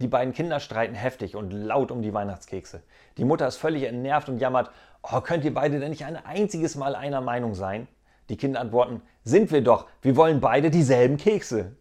Die beiden Kinder streiten heftig und laut um die Weihnachtskekse. Die Mutter ist völlig entnervt und jammert, oh, könnt ihr beide denn nicht ein einziges Mal einer Meinung sein? Die Kinder antworten, sind wir doch, wir wollen beide dieselben Kekse.